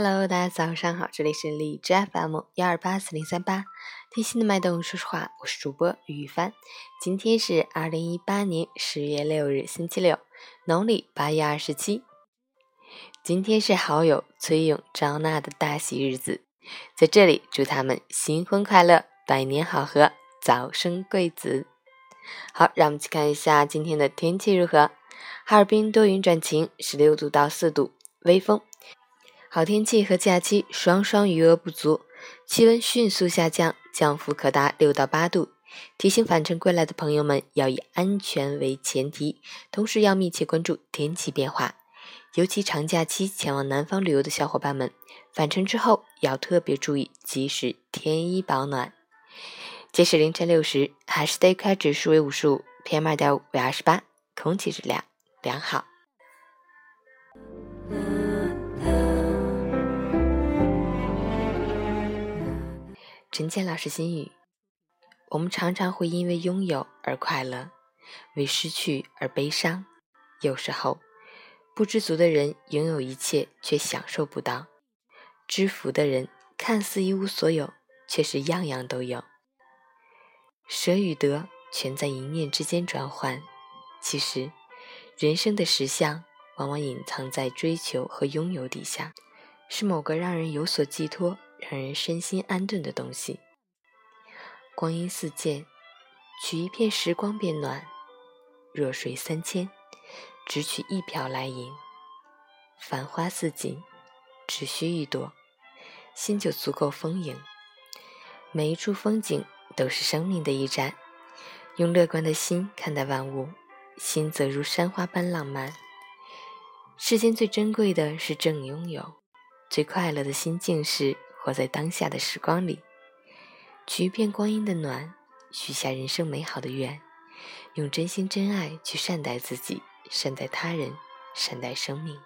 Hello，大家早上好，这里是荔枝 FM 幺二八四零三八，贴心的脉动，说实话，我是主播于帆。今天是二零一八年十月六日，星期六，农历八月二十七。今天是好友崔勇、张娜的大喜日子，在这里祝他们新婚快乐，百年好合，早生贵子。好，让我们去看一下今天的天气如何。哈尔滨多云转晴，十六度到四度，微风。好天气和假期双双余额不足，气温迅速下降，降幅可达六到八度。提醒返程归来的朋友们要以安全为前提，同时要密切关注天气变化。尤其长假期前往南方旅游的小伙伴们，返程之后要特别注意及时添衣保暖。截止凌晨六时，海市的 AQI 指数为五十五，PM 二点五为二十八，空气质量良好。陈倩老师心语：我们常常会因为拥有而快乐，为失去而悲伤。有时候，不知足的人拥有一切却享受不到；知福的人看似一无所有，却是样样都有。舍与得全在一念之间转换。其实，人生的实相往往隐藏在追求和拥有底下，是某个让人有所寄托。让人身心安顿的东西。光阴似箭，取一片时光变暖；弱水三千，只取一瓢来饮。繁花似锦，只需一朵，心就足够丰盈。每一处风景都是生命的一站。用乐观的心看待万物，心则如山花般浪漫。世间最珍贵的是正拥有，最快乐的心境是。活在当下的时光里，取一片光阴的暖，许下人生美好的愿，用真心真爱去善待自己，善待他人，善待生命。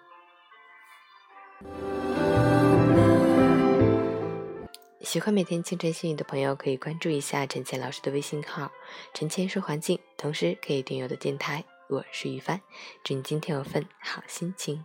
喜欢每天清晨心语的朋友，可以关注一下陈倩老师的微信号“陈倩说环境”，同时可以订阅我的电台。我是于帆，祝你今天有份好心情。